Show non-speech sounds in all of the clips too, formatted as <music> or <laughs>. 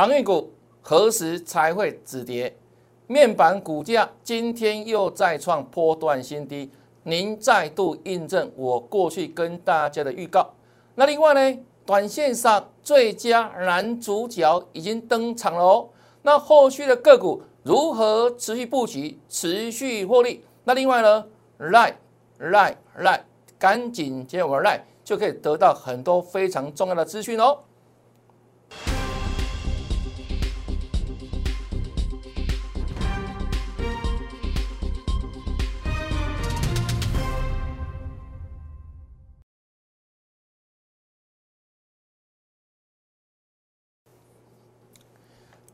航运股何时才会止跌？面板股价今天又再创波段新低，您再度印证我过去跟大家的预告。那另外呢，短线上最佳男主角已经登场了哦。那后续的个股如何持续布局、持续获利？那另外呢，来来来，赶紧接我来，就可以得到很多非常重要的资讯哦。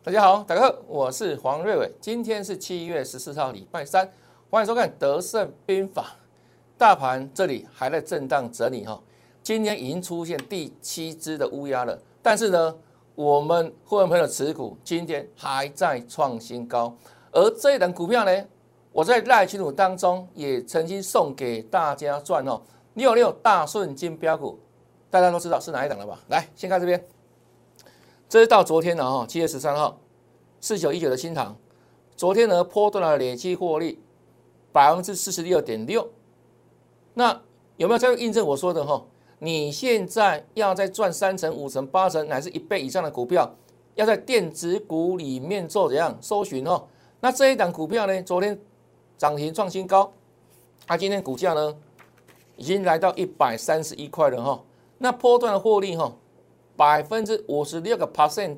大家好，大家好，我是黄瑞伟。今天是七月十四号，礼拜三，欢迎收看《德胜兵法》。大盘这里还在震荡整理哈，今天已经出现第七只的乌鸦了。但是呢，我们会员朋友持股今天还在创新高，而这一档股票呢，我在赖群组当中也曾经送给大家赚哦，六六大顺金标股，大家都知道是哪一档了吧？来，先看这边。这是到昨天了哈，七月十三号，四九一九的新塘，昨天呢破断了累计获利百分之四十六点六，那有没有在印证我说的哈？你现在要在赚三成、五成、八成，乃至一倍以上的股票，要在电子股里面做怎样搜寻哦？那这一档股票呢，昨天涨停创新高，它今天股价呢已经来到一百三十一块了哈，那破断的获利哈。百分之五十六个 percent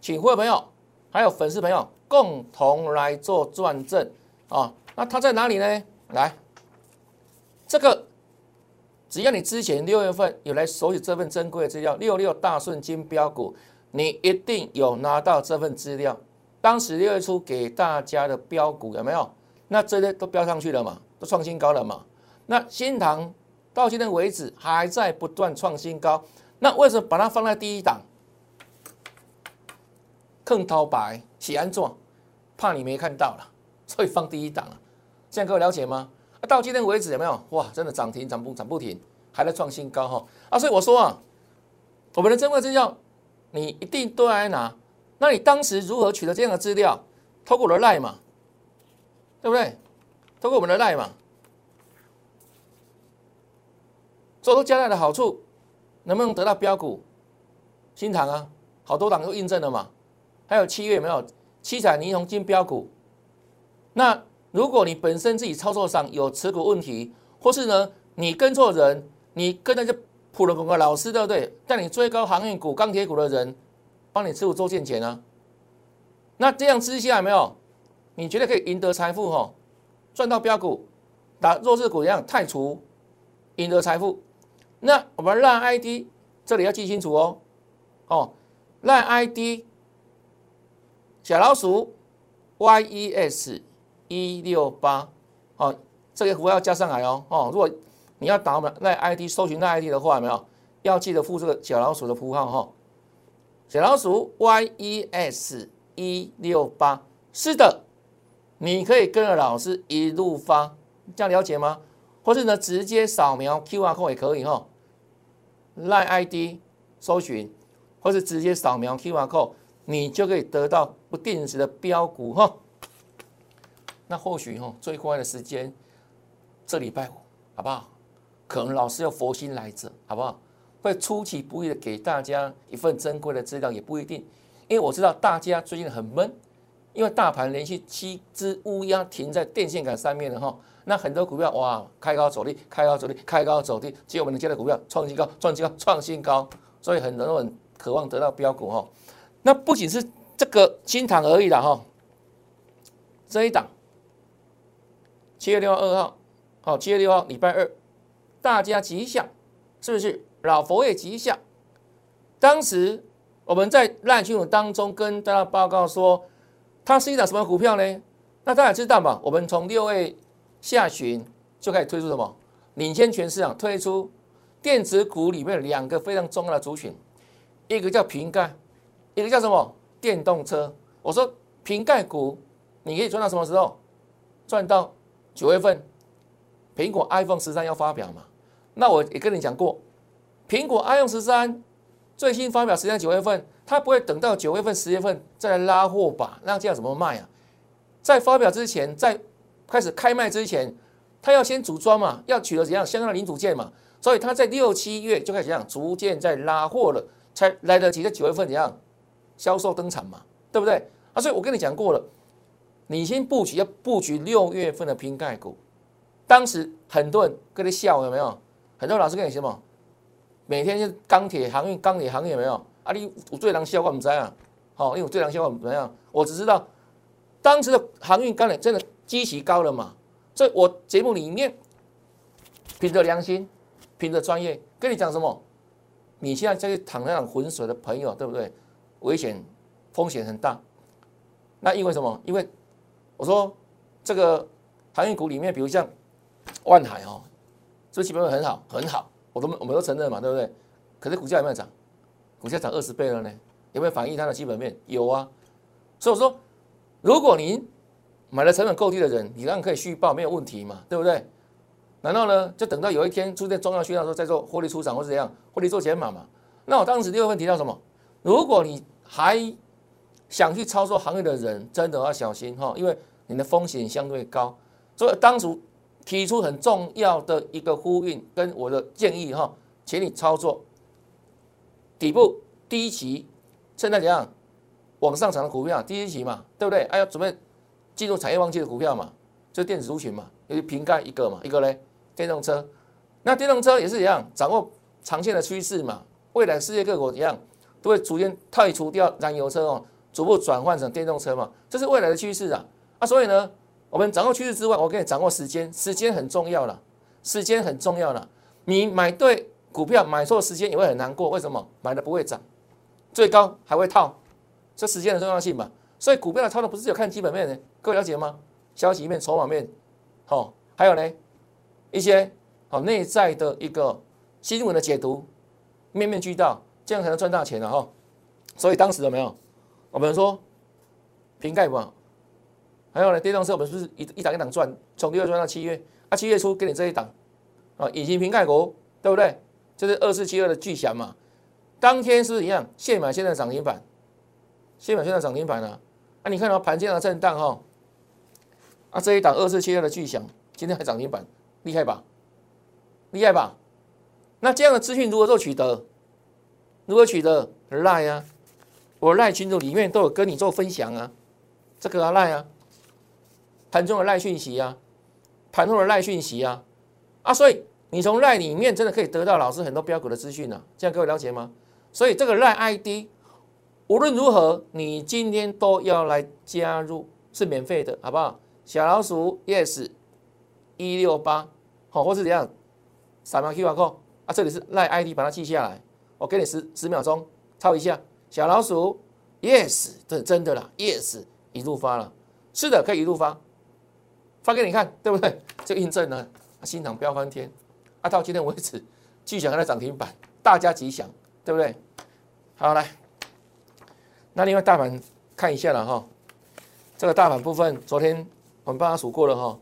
请会朋友还有粉丝朋友共同来做转正啊！那它在哪里呢？来，这个只要你之前六月份有来索取这份珍贵的资料，六六大顺金标股，你一定有拿到这份资料。当时六月初给大家的标股有没有？那这些都标上去了嘛？都创新高了嘛？那新塘到现在为止还在不断创新高。那为什么把它放在第一档？更掏白喜安做，怕你没看到了，所以放第一档了。这样各位了解吗？啊到今天为止有没有？哇，真的涨停涨不涨不停，还在创新高哈！啊，所以我说啊，我们的珍贵资料你一定都来拿。那你当时如何取得这样的资料？透过我的赖嘛，对不对？透过我们的赖嘛，做出加赖的好处。能不能得到标股？新塘啊，好多档都印证了嘛。还有七月有没有七彩霓虹金标股？那如果你本身自己操作上有持股问题，或是呢你跟错人，你跟那些普通股的老师对不对？带你追高航运股、钢铁股的人，帮你持股做建钱啊。那这样之下有没有？你觉得可以赢得财富哈？赚到标股，打弱势股一样太除，赢得财富。那我们让 ID 这里要记清楚哦，哦，让 ID 小老鼠 YES 一六八，哦，这个符号要加上来哦，哦，如果你要打我们让 ID 搜寻让 ID 的话，没有要记得附这个小老鼠的符号哈？小老鼠 YES 一六八，是的，你可以跟着老师一路发，这样了解吗？或是呢，直接扫描 QR code 也可以哈。赖 ID 搜寻，或是直接扫描 QR code，你就可以得到不定时的标股哈。那或许哈最快的时间，这礼拜五好不好？可能老师要佛心来着，好不好？会出其不意的给大家一份珍贵的资料，也不一定，因为我知道大家最近很闷，因为大盘连续七只乌鸦停在电线杆上面了哈。那很多股票哇，开高走低，开高走低，开高走低，结果我们接的股票创新高，创新高，创新高，所以很多人渴望得到标股哈。那不仅是这个新塘而已了哈，这一档七月六号二号，好，七月六号礼拜二，大家吉祥，是不是？老佛爷吉祥。当时我们在烂群组当中跟大家报告说，它是一档什么股票呢？那大家知道嘛？我们从六月。下旬就开始推出什么？领先全市场推出电子股里面两个非常重要的族群，一个叫瓶盖，一个叫什么电动车。我说瓶盖股你可以赚到什么时候？赚到九月份，苹果 iPhone 十三要发表嘛？那我也跟你讲过，苹果 iPhone 十三最新发表时间九月份，他不会等到九月份、十月份再来拉货吧？那这样怎么卖啊？在发表之前，在开始开卖之前，他要先组装嘛，要取得怎样相关的零组件嘛？所以他在六七月就开始怎样逐渐在拉货了，才来得及在九月份怎样销售登场嘛？对不对？啊，所以我跟你讲过了，你先布局要布局六月份的瓶盖股。当时很多人跟你笑有没有？很多老师跟你什么？每天就钢铁航运、钢铁行业有没有？啊，你我最难笑我唔知啊。好，因为我最难笑我怎么样？我只知道当时的航运钢铁真的极其高了嘛。所以我节目里面凭着良心、凭着专业跟你讲什么？你现在在淌那浑水的朋友，对不对？危险风险很大。那因为什么？因为我说这个航运股里面，比如像万海哦，这基本面很好，很好。我都我们都承认嘛，对不对？可是股价有没有涨？股价涨二十倍了呢，有没有反映它的基本面？有啊。所以我说，如果您买的成本够低的人，你当然可以续报，没有问题嘛，对不对？难道呢，就等到有一天出现重要需要的时候再做获利出场或是怎样，获利做减码嘛？那我当时第二份提到什么？如果你还想去操作行业的人，真的要小心哈，因为你的风险相对高。所以当初。提出很重要的一个呼应跟我的建议哈，请你操作底部第一期，现在怎样往上涨的股票，第一期嘛，对不对？哎呀，准备进入产业旺季的股票嘛，就是电子族群嘛，有瓶盖一个嘛，一个嘞电动车，那电动车也是一样，掌握长线的趋势嘛，未来世界各国一样都会逐渐退除掉燃油车哦，逐步转换成电动车嘛，这是未来的趋势啊，啊，所以呢。我们掌握趋势之外，我给你掌握时间，时间很重要了，时间很重要了。你买对股票，买错时间也会很难过。为什么？买的不会涨，最高还会套，这时间的重要性嘛。所以股票的操作不是只有看基本面的，各位了解吗？消息面、筹码面，好，还有呢一些好内在的一个新闻的解读，面面俱到，这样才能赚大钱的哈。所以当时有没有？我们说瓶盖嘛。还有呢，电动车我们是不是一一档一档赚，从六月赚到七月，啊，七月初给你这一档，啊，隐形瓶盖股，对不对？就是二四七二的巨响嘛，当天是一样，现买现在涨停板，现买现在涨停板啊，啊，你看到盘这样的震荡哈，啊，这一档二四七二的巨响今天还涨停板，厉害吧？厉害吧？那这样的资讯如何做取得？如何取得？赖啊，我赖群组里面都有跟你做分享啊，这个啊赖啊。盘中的赖讯息啊，盘后的赖讯息啊，啊，所以你从赖里面真的可以得到老师很多标股的资讯啊，这样各位了解吗？所以这个赖 ID 无论如何，你今天都要来加入，是免费的，好不好？小老鼠 yes 一六八，好，或是怎样，扫描 QR code 啊，这里是赖 ID，把它记下来，我给你十十秒钟抄一下，小老鼠 yes，这是真的啦，yes 一路发了，是的，可以一路发。发给你看，对不对？这个印证呢，新塘飙翻天，啊，到今天为止，巨响还在涨停板，大家吉祥，对不对？好，来，那另外大盘看一下了哈，这个大盘部分，昨天我们帮他数过了哈，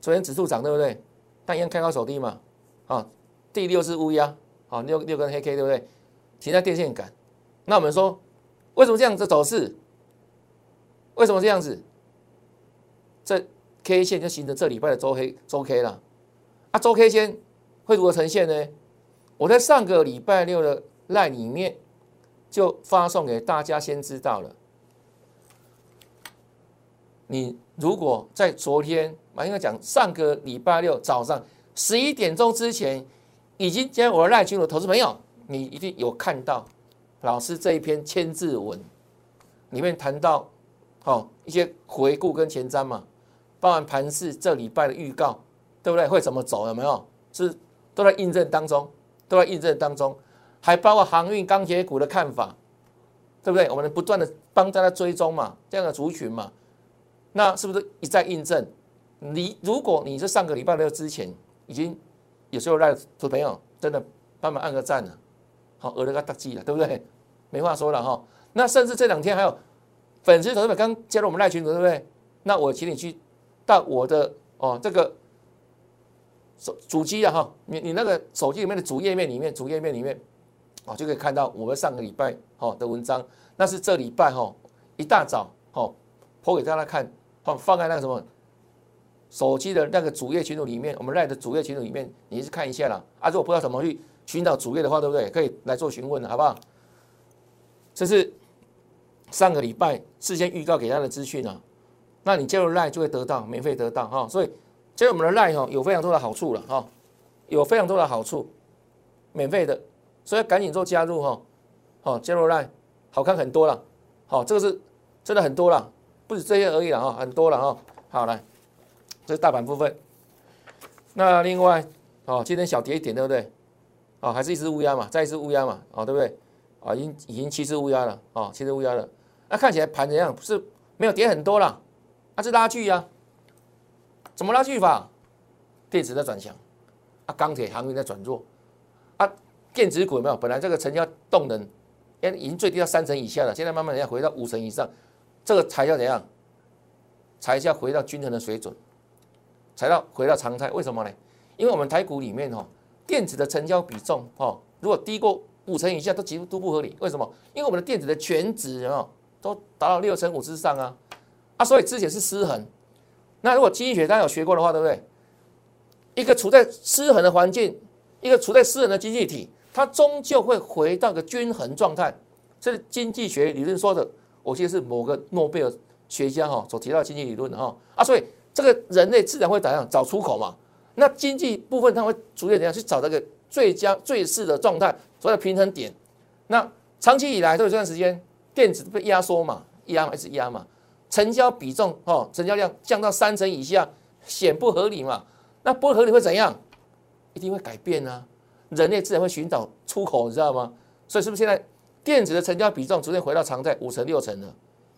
昨天指数涨，对不对？但一样开高走低嘛，啊，第六只乌鸦，啊，六六根黑 K，对不对？停在电线杆，那我们说，为什么这样子走势？为什么这样子？这 K 线就形成这礼拜的周黑周 K 了，啊，周 K 线会如何呈现呢？我在上个礼拜六的赖里面就发送给大家，先知道了。你如果在昨天，我应该讲上个礼拜六早上十一点钟之前，已经加我的赖群的投资朋友，你一定有看到老师这一篇千字文里面谈到，哦，一些回顾跟前瞻嘛。包含盘市这礼拜的预告，对不对？会怎么走？有没有？是都在印证当中，都在印证当中，还包括航运、钢铁股的看法，对不对？我们不断的帮大家追踪嘛，这样的族群嘛，那是不是一再印证？你如果你是上个礼拜六之前已经有时候赖的朋友，真的帮忙按个赞了，好，额了个大记了，对不对？没话说了哈。那甚至这两天还有粉丝同学们刚加入我们赖群组，对不对？那我请你去。到我的哦，这个手主机啊哈，你你那个手机里面的主页面里面，主页面里面哦，就可以看到我们上个礼拜哈的文章，那是这礼拜哈一大早哦播给大家看，放放在那个什么手机的那个主页群组里面，我们赖的主页群组里面，你去看一下啦。啊，如果不知道怎么去寻找主页的话，对不对？可以来做询问的好不好？这是上个礼拜事先预告给大家的资讯啊。那你加入赖就会得到免费得到哈，所以加入我们的赖哈有非常多的好处了哈，有非常多的好处，免费的，所以赶紧做加入哈，好加入赖好看很多了，好这个是真的很多了，不止这些而已了哈，很多了哈，好来，这是大盘部分，那另外哦今天小跌一点对不对？哦还是一只乌鸦嘛，再一只乌鸦嘛，哦对不对？啊，已经已经七只乌鸦了，啊，七只乌鸦了。那看起来盘怎样？是没有跌很多了，啊，是拉锯呀？怎么拉锯法？电子在转强，啊，钢铁航运在转弱，啊，电子股有没有？本来这个成交动能，哎，已经最低到三成以下了，现在慢慢要回到五成以上，这个才叫怎样？才叫回到均衡的水准，才到回到常态。为什么呢？因为我们台股里面哦，电子的成交比重哦，如果低过。五成以下都几乎都不合理，为什么？因为我们的电子的全值有都达到六成五之上啊，啊，所以之前是失衡。那如果经济学大家有学过的话，对不对？一个处在失衡的环境，一个处在失衡的经济体，它终究会回到个均衡状态。这是经济学理论说的，我记得是某个诺贝尔学家哈所提到的经济理论的哈啊，所以这个人类自然会怎样找出口嘛？那经济部分它会逐渐怎样去找这个最佳最适的状态？所谓的平衡点，那长期以来都有这段时间，电子被压缩嘛，压还是压嘛，成交比重哦，成交量降到三成以下，显不合理嘛？那不合理会怎样？一定会改变啊！人类自然会寻找出口，你知道吗？所以是不是现在电子的成交比重逐渐回到常态五成六成了？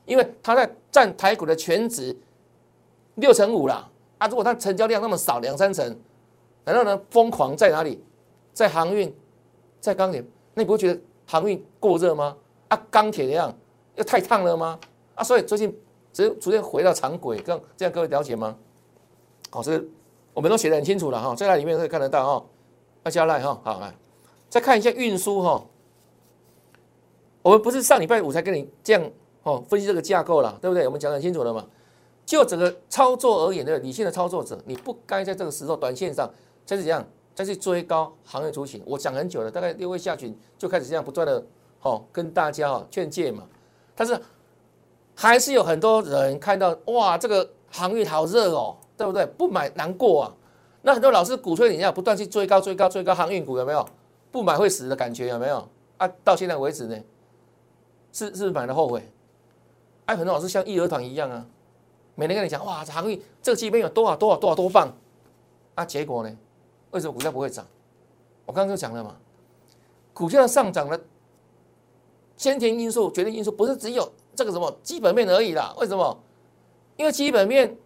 因为它在占台股的全值六成五了啊！如果它成交量那么少两三成，难道呢疯狂在哪里？在航运？在钢铁，那你不会觉得航运过热吗？啊，钢铁那样又太烫了吗？啊，所以最近只逐渐回到常轨，这样这样各位了解吗？好，这我们都写的很清楚了哈，在那里面可以看得到哈，要加赖哈，好来再看一下运输哈，我们不是上礼拜五才跟你这样哦分析这个架构了，对不对？我们讲很清楚了嘛，就整个操作而言的理性的操作者，你不该在这个时候短线上再是怎样。再去追高行业图形，我讲很久了，大概六位下旬就开始这样不断的哦跟大家哦劝诫嘛。但是还是有很多人看到哇，这个航运好热哦，对不对？不买难过啊。那很多老师鼓吹你要不断去追高、追高、追高航运股，有没有？不买会死的感觉有没有？啊，到现在为止呢，是是不是买的后悔？哎，很多老师像义和团一样啊，每天跟你讲哇，航运这个基本有多少多少多少多棒啊，结果呢？为什么股价不会涨？我刚刚就讲了嘛，股价上涨了先天因素、决定因素不是只有这个什么基本面而已啦。为什么？因为基本面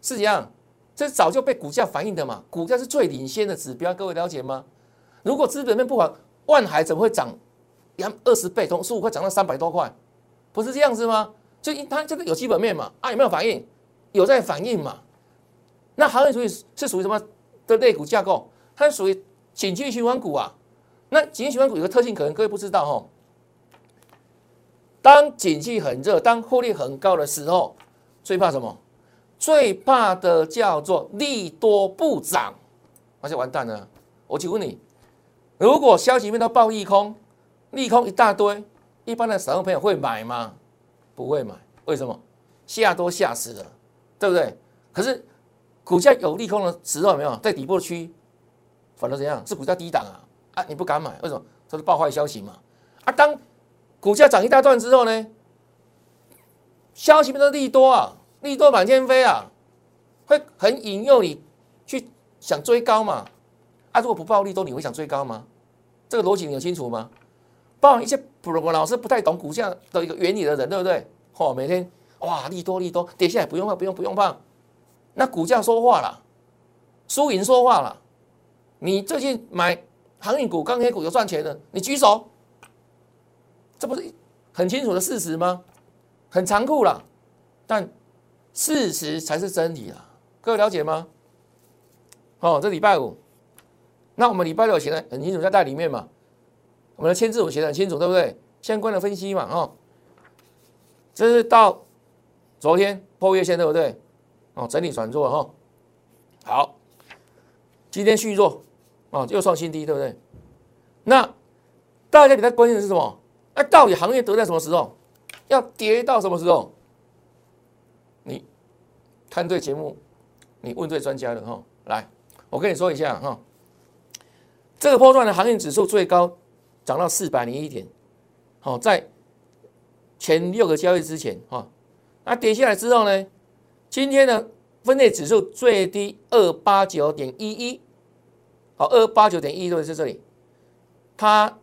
是怎样？这早就被股价反映的嘛。股价是最领先的指标，各位了解吗？如果基本面不好，万海怎么会涨两二十倍，从十五块涨到三百多块？不是这样子吗？就因它这个有基本面嘛？啊，有没有反应？有在反应嘛？那行业属于是属于什么？的类股架构，它是属于景气循环股啊。那景气循环股有个特性，可能各位不知道哦。当景气很热，当获利很高的时候，最怕什么？最怕的叫做利多不涨，而且完蛋了。我请问你，如果消息面都爆利空，利空一大堆，一般的散户朋友会买吗？不会买，为什么？吓都吓死了，对不对？可是。股价有利空的时候，有没有在底部区，反而怎样？是股价低档啊啊！你不敢买，为什么？这是爆坏消息嘛啊！当股价涨一大段之后呢，消息面的利多啊，利多满天飞啊，会很引诱你去想追高嘛啊！如果不爆利多，你会想追高吗？这个逻辑你有清楚吗？包括一些普罗老师不太懂股价的一个原理的人，对不对？嚯，每天哇利多利多，跌下来不用怕，不用不用怕。那股价说话了，输赢说话了。你最近买航运股、钢铁股有赚钱的，你举手。这不是很清楚的事实吗？很残酷了，但事实才是真理啊！各位了解吗？哦，这礼拜五，那我们礼拜六写的很清楚，在袋里面嘛。我们的签字我写的很清楚，对不对？相关的分析嘛，哦，这是到昨天破月线对不对？哦，整理转弱哈，好，今天续弱，哦，又创新低，对不对？那大家比较关心的是什么？那到底行业得在什么时候？要跌到什么时候？你看对节目，你问对专家了哈。来，我跟你说一下哈，这个波段的行业指数最高涨到四百零一点，好，在前六个交易之前哈，那跌下来之后呢，今天的分类指数最低二八九点一一，好，二八九点一都是这里，它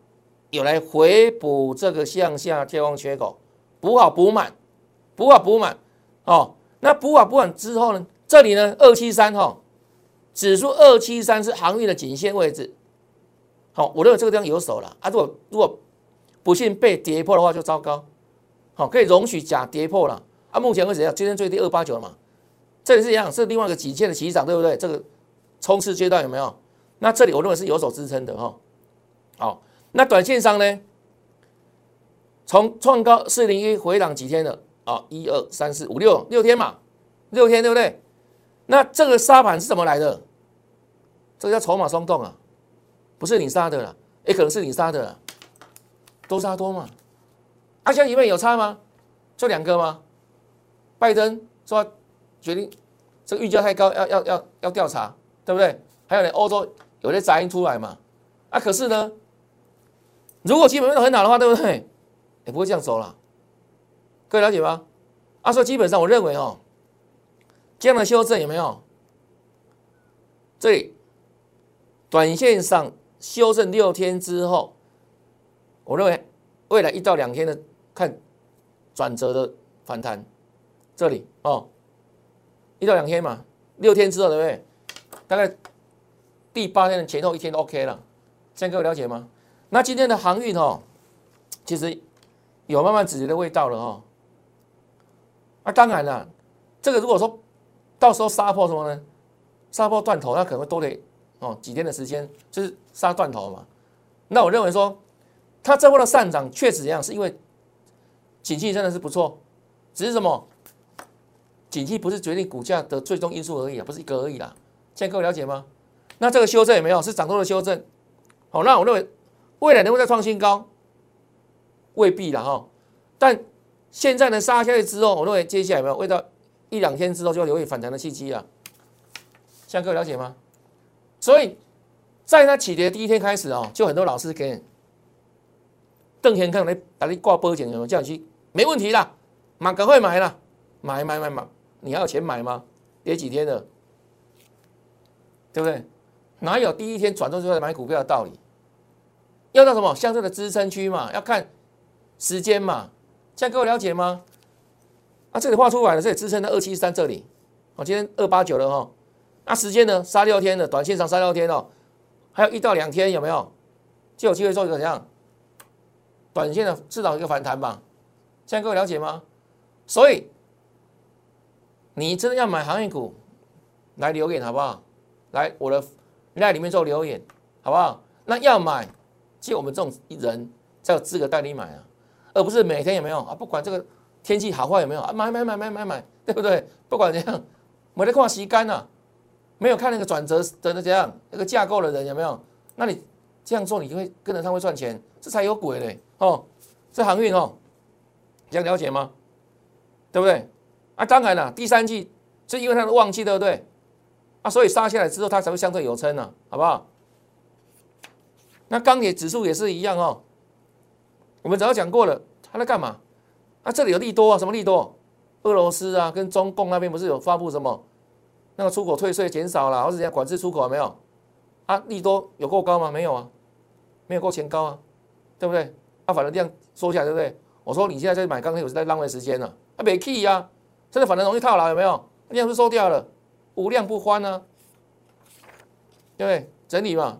有来回补这个向下跳空缺口，补好补满，补好补满，哦，那补好补满之后呢，这里呢二七三哈。指数二七三是航运的颈线位置，好，我认为这个地方有手了啊。如果如果不幸被跌破的话，就糟糕。好，可以容许假跌破了啊。目前为止，今天最低二八九嘛，这里是一样，是另外一个颈线的起涨，对不对？这个冲刺阶段有没有？那这里我认为是有手支撑的哈。好，那短线上呢，从创高四零一回档几天了啊？一二三四五六六天嘛，六天对不对？那这个沙盘是怎么来的？这个叫筹码松动啊，不是你杀的了，也可能是你杀的了，都杀多嘛？阿香里面有差吗？就两个吗？拜登说决定这个预价太高，要要要要调查，对不对？还有呢，欧洲有些杂音出来嘛？啊，可是呢，如果基本面很好的话，对不对？<laughs> 也不会这样走了，各位了解吗？啊，所以基本上我认为哦。这样的修正有没有？这里短线上修正六天之后，我认为未来一到两天的看转折的反弹，这里哦，一到两天嘛，六天之后对不对？大概第八天的前后一天都 OK 了，这样各位了解吗？那今天的航运哦，其实有慢慢止跌的味道了哦。啊，当然了，这个如果说到时候杀破什么呢？杀破断头，那可能会多得哦几天的时间，就是杀断头嘛。那我认为说，它这波的上涨确实这样，是因为景气真的是不错，只是什么？景气不是决定股价的最终因素而已啊，不是一个而已啦。现在各位了解吗？那这个修正有没有？是涨多的修正。好，那我认为未来能够再创新高，未必了哈。但现在呢杀下去之后，我认为接下来有没有味道？一两天之后就留意反弹的契机啊，向各位了解吗？所以在它起跌第一天开始哦，就很多老师给邓天康来打你挂波有叫你去，没问题啦，马赶快买啦，买买买买，你还有钱买吗？跌几天了，对不对？哪有第一天转动就来买股票的道理？要到什么相对的支撑区嘛？要看时间嘛？向各位了解吗？啊，这里画出来了，这里支撑在二七三这里，哦，今天二八九了哈，那时间呢，杀六天的，短线上杀六天哦，还有一到两天有没有？就有机会做一个怎样？短线的至少一个反弹吧，现在各位了解吗？所以你真的要买行业股，来留言好不好？来我的在里面做留言好不好？那要买，就我们这种人才有资格带你买啊，而不是每天有没有啊？不管这个。天气好坏有没有啊？买买买买买买，对不对？不管怎样，没得看时间呐，没有看那个转折的那怎样那个架构的人有没有？那你这样做，你就会跟着他会赚钱，这才有鬼嘞哦！这航运哦，这样了解吗？对不对？啊，当然了，第三季是因为它的旺季，对不对？啊，所以杀下来之后，它才会相对有撑呢，好不好？那钢铁指数也是一样哦，我们早讲过了，它在干嘛？啊，这里有利多啊，什么利多？俄罗斯啊，跟中共那边不是有发布什么那个出口退税减少了，或者人家管制出口没有？啊，利多有够高吗？没有啊，没有够钱高啊，对不对？啊，反正这样说起来，对不对？我说你现在在买钢铁，我是在浪费时间了。啊，没 key 呀，真的反正容易套牢，有没有？量是收掉了，无量不欢呢，对不对？整理嘛，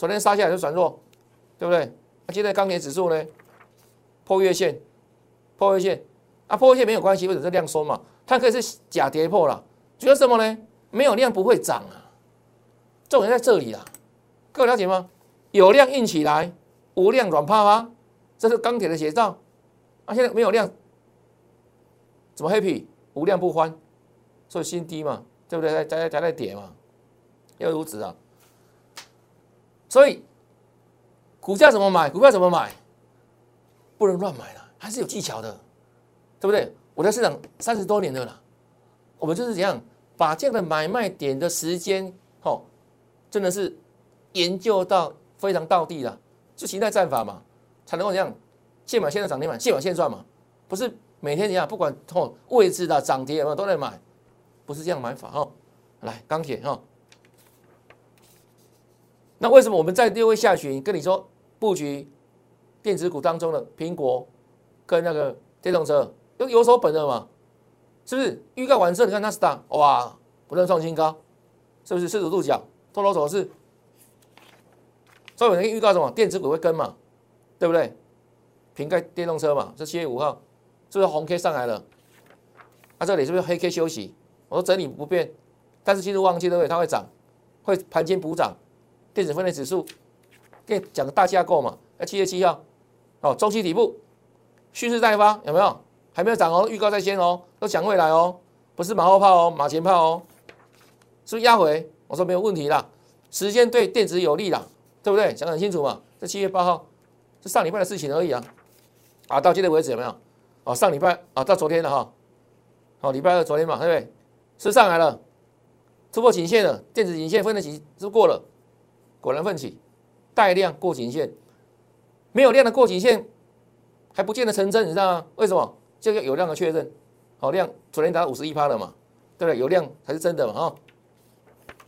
昨天杀下来就转弱，对不对？那现在钢铁指数呢，破月线。破月线啊，破月线没有关系，或者是量缩嘛，它可以是假跌破了。主要什么呢？没有量不会涨啊，重点在这里啦。各位了解吗？有量硬起来，无量软趴趴，这是钢铁的写照啊！现在没有量，怎么 happy？无量不欢，所以新低嘛，对不对？在在在在跌嘛，要如此啊！所以股价怎么买？股票怎么买？不能乱买了，还是有技巧的，对不对？我在市场三十多年的了，我们就是这样把这样的买卖点的时间，哦，真的是研究到非常到地了，就形态战法嘛，才能够这样现买现在涨停板，现买现赚嘛，不是每天这样，不管哦位置的涨跌有没有都在买，不是这样买法哦。来钢铁哈，那为什么我们在六月下旬跟你说布局电子股当中的苹果跟那个电动车？都有所本的嘛，是不是？预告完之后，你看纳斯达哇，不断创新高，是不是？四十度角，多头走势。所以我预告什么？电子股会跟嘛，对不对？瓶盖电动车嘛，这七月五号是不是红 K 上来了？啊，这里是不是黑 K 休息？我说整理不变，但是进入旺季对不对？它会涨，会盘间补涨。电子分类指数，给你讲个大架构嘛。那七月七号，哦，中期底部蓄势待发，有没有？还没有涨哦，预告在先哦，都讲未来哦，不是马后炮哦，马前炮哦，是不是压回？我说没有问题啦，时间对电子有利啦，对不对？讲很清楚嘛，这七月八号是上礼拜的事情而已啊，啊，到今天为止有没有？哦，上礼拜啊，到昨天了哈，好，礼拜二昨天嘛，对不对？是上来了，突破颈线了，电子颈线分的起是过了，果然奋起，带量过颈线，没有量的过颈线还不见得成真，你知道吗？为什么？这个有量的确认，好量昨天达到五十一趴了嘛，对不对？有量才是真的嘛，哈。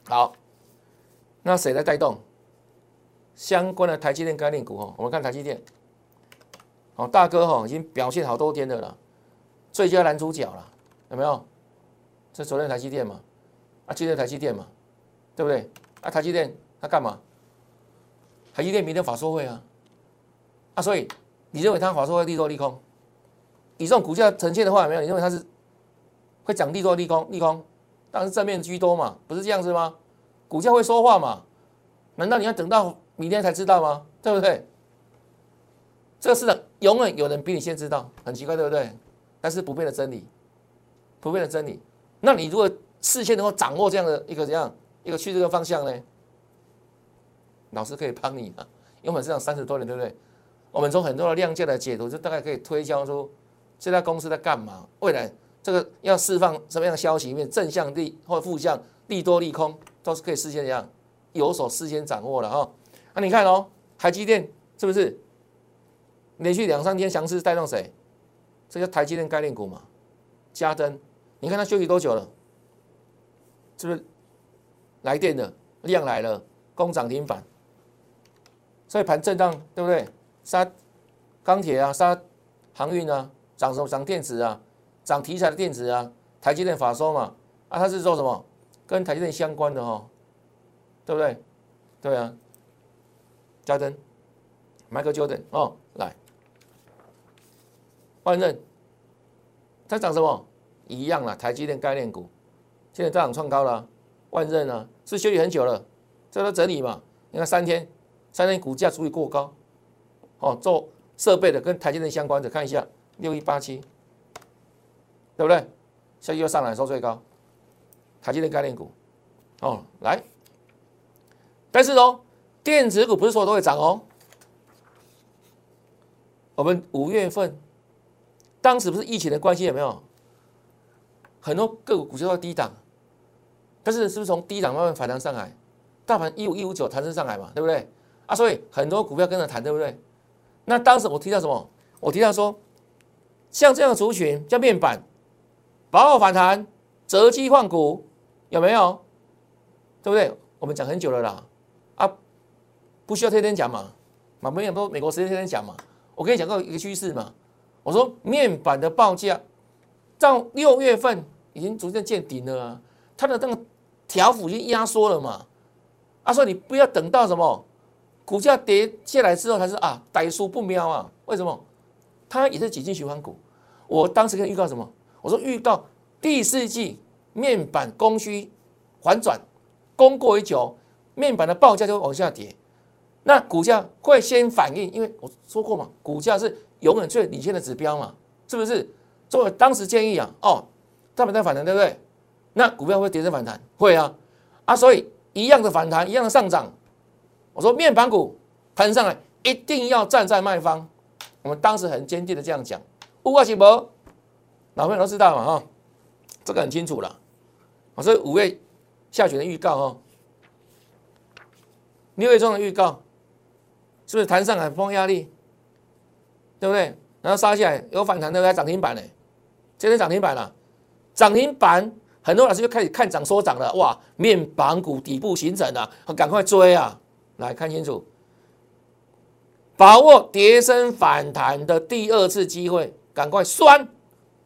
好，那谁来带动相关的台积电概念股？哈，我们看台积电，好大哥哈，已经表现好多天的了，最佳男主角了，有没有？这昨天台积电嘛，啊，今天台积电嘛，对不对？啊，台积电他干嘛？台积电明天法说会啊，啊，所以你认为它法说会利多利空？以这种股价呈现的话，有没有？你认为它是会涨利多利空？利空当然是正面居多嘛，不是这样子吗？股价会说话嘛？难道你要等到明天才知道吗？对不对？这个市场永远有人比你先知道，很奇怪，对不对？但是不变的真理，不变的真理。那你如果事先能够掌握这样的一个怎样一个趋势的方向呢？老师可以帮你啊，因为我们市场三十多年，对不对？我们从很多的量价的解读，就大概可以推敲出。这家公司在干嘛？未来这个要释放什么样的消息？面正向利或负向利多利空，都是可以事先这样有所事先掌握的哈。那你看哦，台积电是不是连续两三天强势带动谁？这叫台积电概念股嘛？加登，你看它休息多久了？是不是来电的量来了，攻涨停板？所以盘震荡对不对？杀钢铁啊，杀航运啊。涨什么？涨电子啊，涨题材的电子啊，台积电法说嘛，啊，它是做什么？跟台积电相关的哈，对不对？对啊，加登、Michael Jordan 哦，来，万润，它涨什么？一样啦，台积电概念股，现在大涨创高了，万润啊，是休息很久了，这都整理嘛？你看三天，三天股价足以过高，哦，做设备的跟台积电相关的，看一下。六一八七，对不对？下又上来收最高，台积电概念股，哦，来，但是哦，电子股不是说都会涨哦。我们五月份，当时不是疫情的关系有没有？很多个股股价都低档，但是是不是从低档慢慢反弹上来？大盘一五一五九弹升上来嘛，对不对？所以很多股票跟着谈，对不对？那当时我提到什么？我提到说。像这样的族群叫面板，保后反弹，择机换股，有没有？对不对？我们讲很久了啦，啊，不需要天天讲嘛，嘛没有说美国时间天天讲嘛，我跟你讲过一个趋势嘛，我说面板的报价到六月份已经逐渐见顶了，它的那个条幅已经压缩了嘛，啊，说你不要等到什么股价跌下来之后他是啊，歹数不瞄啊，为什么？他也是几进循环股，我当时跟预告什么？我说预告第四季面板供需反转，供过于久，面板的报价就会往下跌。那股价会先反应，因为我说过嘛，股价是永远最领先的指标嘛，是不是？所以我当时建议啊，哦，大盘在反弹，对不对？那股票会跌升反弹，会啊，啊，所以一样的反弹，一样的上涨。我说面板股弹上来，一定要站在卖方。我们当时很坚定的这样讲。五二七博，老朋友都知道嘛，哈，这个很清楚了。我说五月下旬的预告哦，六月中的预告，是不是弹上来碰压力，对不对？然后杀下来有反弹，对不对？涨停板呢？今天涨停板了，涨停板，很多老师就开始看涨说涨了，哇，面板股底部形成了，赶快追啊！来看清楚，把握跌升反弹的第二次机会，赶快酸，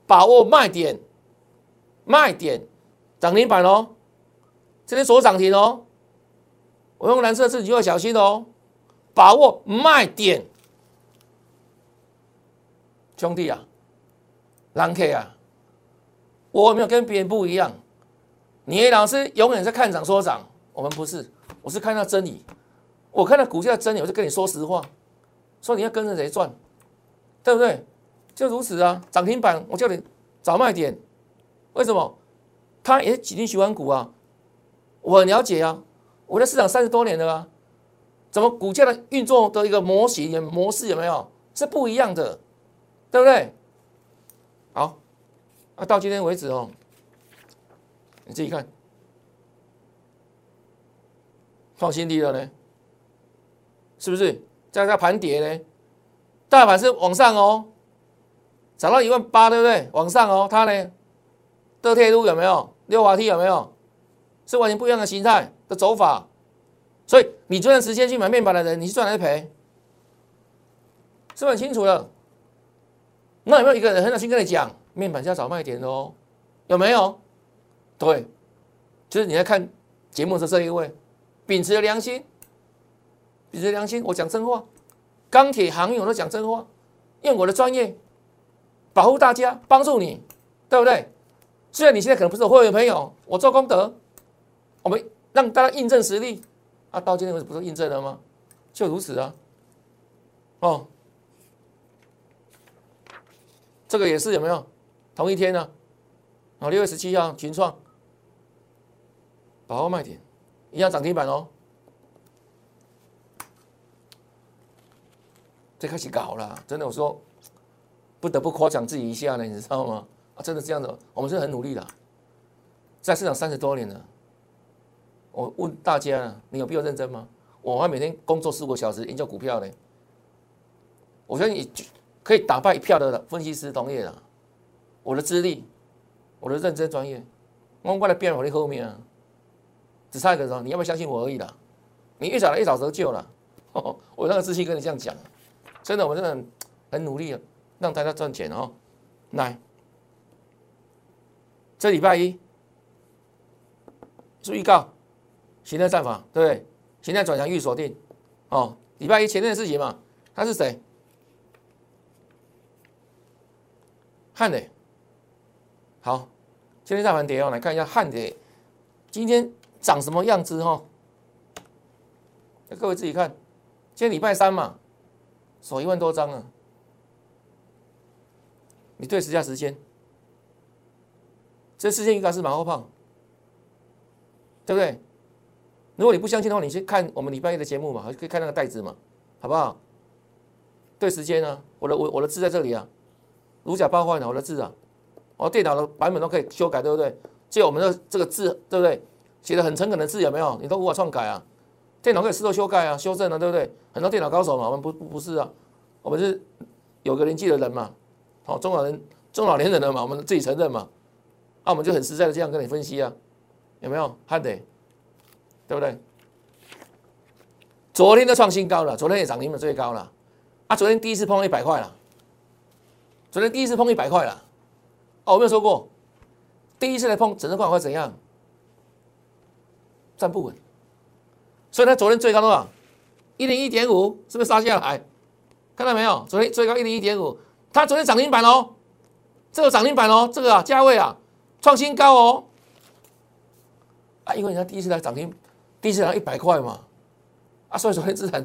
把握卖点，卖点，涨停板哦，今天锁涨停哦，我用蓝色字，你就要小心哦，把握卖点，兄弟啊！蓝 K 啊，我没有跟别人不一样。你老师永远在看涨说涨，我们不是，我是看到真理。我看到股价真理，我就跟你说实话，说你要跟着谁赚，对不对？就如此啊，涨停板我叫你找卖点，为什么？他也几定喜欢股啊，我很了解啊，我在市场三十多年了啊，怎么股价的运作的一个模型模式有没有？是不一样的，对不对？好，啊，到今天为止哦，你自己看，创新低了呢，是不是？在它盘跌呢，大盘是往上哦，涨到一万八，对不对？往上哦，它呢，的铁路有没有？六滑梯有没有？是完全不一样的形态的走法，所以你这段时间去买面板的人，你是赚还是赔？是不很清楚了？那有没有一个人很小心跟你讲，面板是要找卖点的哦？有没有？对，就是你在看节目的这一位，秉持良心，秉持良心，我讲真话，钢铁行业我都讲真话，用我的专业保护大家，帮助你，对不对？虽然你现在可能不是我会员朋友，我做功德，我们让大家印证实力啊，到今天为止不是印证了吗？就如此啊，哦。这个也是有没有同一天呢？啊，六月十七号群创，把握卖点，一样涨停板哦。最开始搞了，真的我说不得不夸奖自己一下呢，你知道吗？啊，真的这样子，我们是很努力的，在市场三十多年了。我问大家，你有必要认真吗？我还每天工作四五个小时研究股票呢。我相信你。可以打败一票的分析师同业的，我的资历，我的认真专业，我过来变我的后面啊，只差一个什么？你要不要相信我而已啦？你越早来越早得救了，<laughs> 我那个自信跟你这样讲，真的，我真的很努力了让大家赚钱哦。来，这礼拜一是预告，形态战法对不对？形态转强预锁定哦，礼拜一前天的事情嘛，他是谁？汉磊，好，今天大盘跌哦，来看一下汉磊今天长什么样子哈？各位自己看，今天礼拜三嘛，锁一万多张啊，你对时下时间，这时间应该是马后炮，对不对？如果你不相信的话，你去看我们礼拜一的节目嘛，可以看那个袋子嘛，好不好？对时间呢，我的我我的字在这里啊。如假包换啊我的字啊，我，电脑的版本都可以修改，对不对？就我们的这个字，对不对？写的很诚恳的字有没有？你都无法篡改啊！电脑可以自动修改啊，修正啊，对不对？很多电脑高手嘛，我们不不不是啊，我们是有个年纪的人嘛，哦，中老人、中老年人的嘛，我们自己承认嘛，那我们就很实在的这样跟你分析啊，有没有？还得，对不对？昨天都创新高了，昨天也涨停板最高了，啊，昨天第一次碰一百块了。昨天第一次碰一百块了，哦，我没有说过，第一次来碰整个块会怎样？站不稳，所以它昨天最高多少？一零一点五，是不是杀下来？看到没有？昨天最高一零一点五，它昨天涨停板哦，这个涨停板哦，这个啊价位啊创新高哦，啊，因为人家第一次来涨停，第一次来一百块嘛，啊，所以昨天自然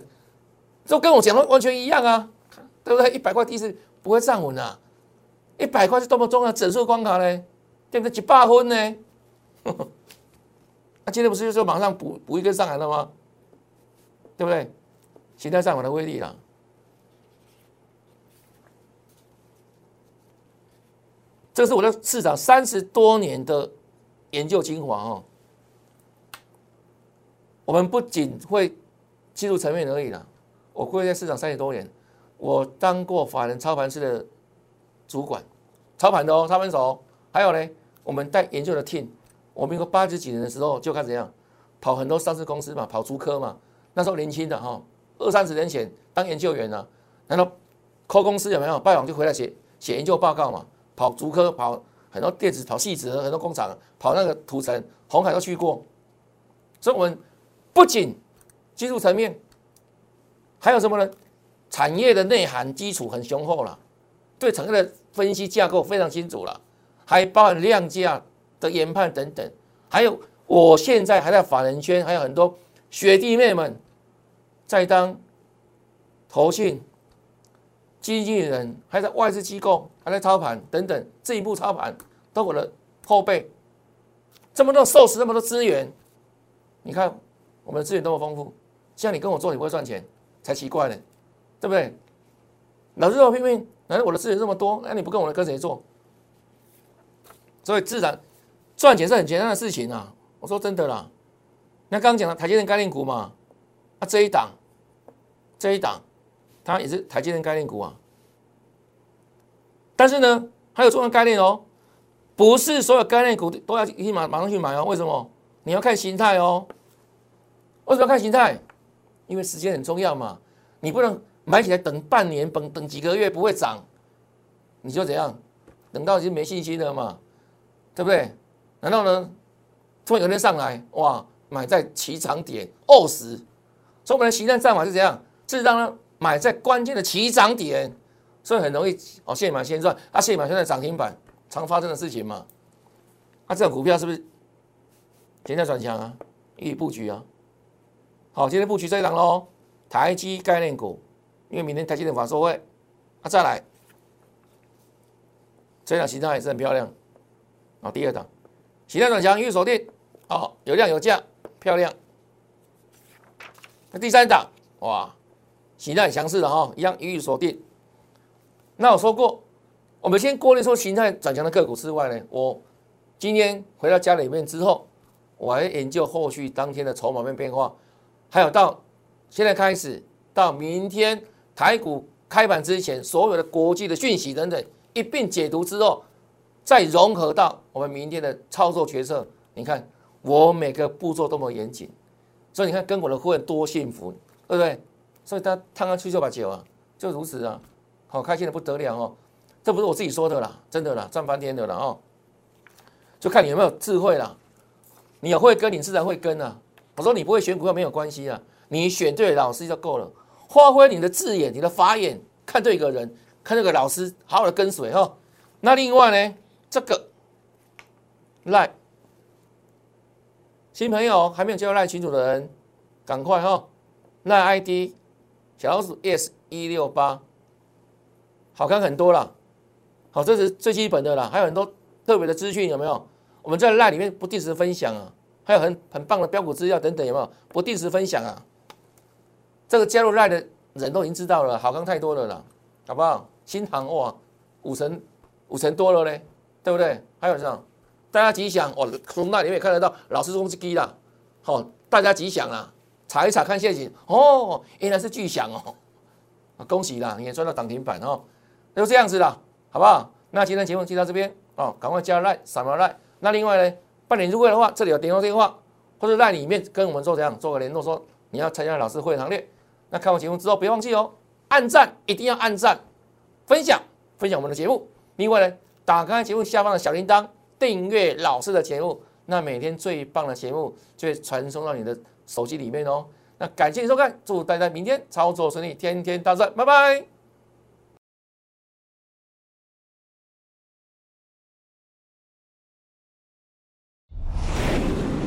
就跟我讲的完全一样啊，对不对？一百块第一次不会站稳啊，一百块是多么重要整数关卡呢？对不对？几百分呢？那 <laughs> 今天不是就说马上补补一根上来了吗？对不对？形态上我的威力了。这是我的市场三十多年的研究精华哦。我们不仅会技术层面而已啦，我过在市场三十多年，我当过法人操盘室的主管，操盘的哦，操盘手。还有呢，我们带研究的 team，我们一个八十几年的时候就开始怎样跑很多上市公司嘛，跑足科嘛。那时候年轻的哈，二三十年前当研究员呢，难道扣公司有没有拜访就回来写写研究报告嘛？跑足科，跑很多电子，跑细子，很多工厂，跑那个土城、红海都去过。所以，我们不仅技术层面，还有什么呢？产业的内涵基础很雄厚了，对产业的分析架构非常清楚了，还包含量价的研判等等。还有，我现在还在法人圈，还有很多学弟妹们在当投信。经理人还在外资机构，还在操盘等等，这一步操盘都我的后辈，这么多寿司，这么多资源，你看我们的资源多么丰富，像你跟我做，你不会赚钱才奇怪呢，对不对？老师我拼命，难道我的资源这么多，那你不跟我的跟谁做？所以自然赚钱是很简单的事情啊！我说真的啦，那刚刚讲了台积电概念股嘛，啊这一档，这一档。它也是台积电概念股啊，但是呢，还有重要概念哦，不是所有概念股都要立马马上去买哦。为什么？你要看形态哦。为什么要看形态？因为时间很重要嘛。你不能买起来等半年，等等几个月不会涨，你就怎样？等到已经没信心了嘛，对不对？难道呢？突然有天上来，哇，买在起涨点二十，所以我们的形态战法是怎样？是让它？买在关键的起涨点，所以很容易哦，现买现赚。啊，现买现在涨停板常发生的事情嘛。啊，这种股票是不是现在转强啊？予以布局啊。好，今天布局这一档喽，台积概念股，因为明天台积电法说会，啊，再来，这档形态也是很漂亮。啊，第二档，形态转强，预锁定，好，有量有价，漂亮。那第三档，哇！形态很强势的哈，一样予以锁定。那我说过，我们先过滤出形态转强的个股之外呢，我今天回到家里面之后，我还研究后续当天的筹码面变化，还有到现在开始到明天台股开盘之前所有的国际的讯息等等一并解读之后，再融合到我们明天的操作决策。你看我每个步骤多么严谨，所以你看跟我的会员多幸福，对不对？所以他烫上去就把酒啊，就如此啊，好开心的不得了哦！这不是我自己说的啦，真的啦，赚翻天的了哦！就看你有没有智慧啦，你有会跟，你自然会跟啊。我说你不会选股票没有关系啊，你选对老师就够了。发挥你的智眼，你的法眼，看对一个人，看这个老师，好好的跟随哈。那另外呢，这个赖新朋友还没有加入赖群组的人，赶快哈，赖 ID。小老鼠 S 一六八，好看很多了。好，这是最基本的啦，还有很多特别的资讯，有没有？我们在赖里面不定时分享啊，还有很很棒的标股资料等等，有没有？不定时分享啊。这个加入赖的人都已经知道了，好看太多了啦，好不好？新塘哇，五成五成多了嘞，对不对？还有什么？大家吉祥哦，从那里面看得到老师公司低啦，好，大家吉祥啊。查一查看现金哦，原来是巨响哦，恭喜啦，你也赚到涨停板哦，就这样子啦，好不好？那今天节目就到这边哦，赶快加 line 扫描 line。那另外呢，办理入会的话，这里有电话电话，或者 line 里面跟我们做这样做个联络，说你要参加老师会行列。那看完节目之后，别忘记哦，按赞一定要按赞，分享分享我们的节目。另外呢，打开节目下方的小铃铛，订阅老师的节目，那每天最棒的节目就会传送到你的。手机里面哦，那感谢收看，祝大家明天操作顺利，天天大赚，拜拜。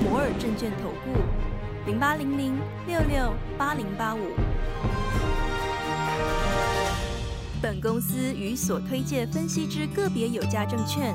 摩尔证券投顾零八零零六六八零八五。本公司与所推介分析之个别有价证券